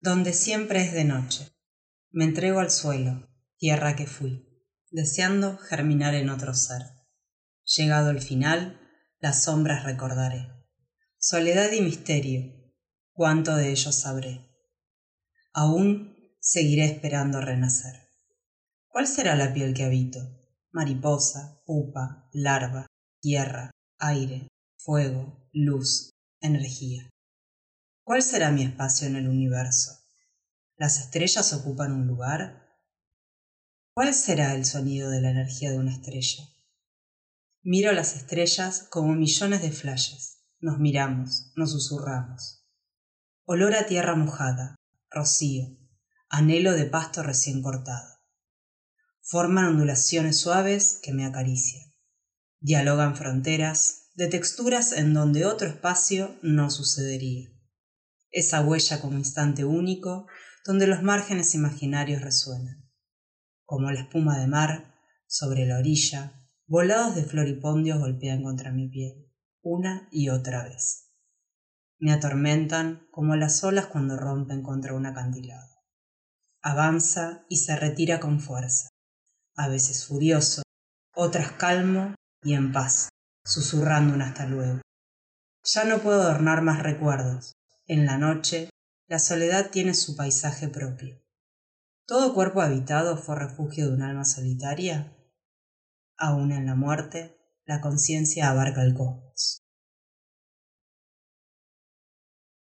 donde siempre es de noche. Me entrego al suelo tierra que fui deseando germinar en otro ser. Llegado el final las sombras recordaré. Soledad y misterio cuánto de ellos sabré aún seguiré esperando renacer. Cuál será la piel que habito mariposa pupa larva tierra aire fuego luz energía cuál será mi espacio en el universo las estrellas ocupan un lugar cuál será el sonido de la energía de una estrella miro las estrellas como millones de flashes. Nos miramos nos susurramos. Olor a tierra mojada rocío anhelo de pasto recién cortado. Forman ondulaciones suaves que me acarician. Dialogan fronteras de texturas en donde otro espacio no sucedería esa huella como instante único donde los márgenes imaginarios resuenan como la espuma de mar sobre la orilla volados de floripondios golpean contra mi piel una y otra vez. Me atormentan como las olas cuando rompen contra un acantilado. Avanza y se retira con fuerza a veces furioso otras calmo y en paz susurrando un hasta luego. Ya no puedo adornar más recuerdos en la noche la soledad tiene su paisaje propio. Todo cuerpo habitado fue refugio de un alma solitaria aun en la muerte la conciencia abarca el cosmos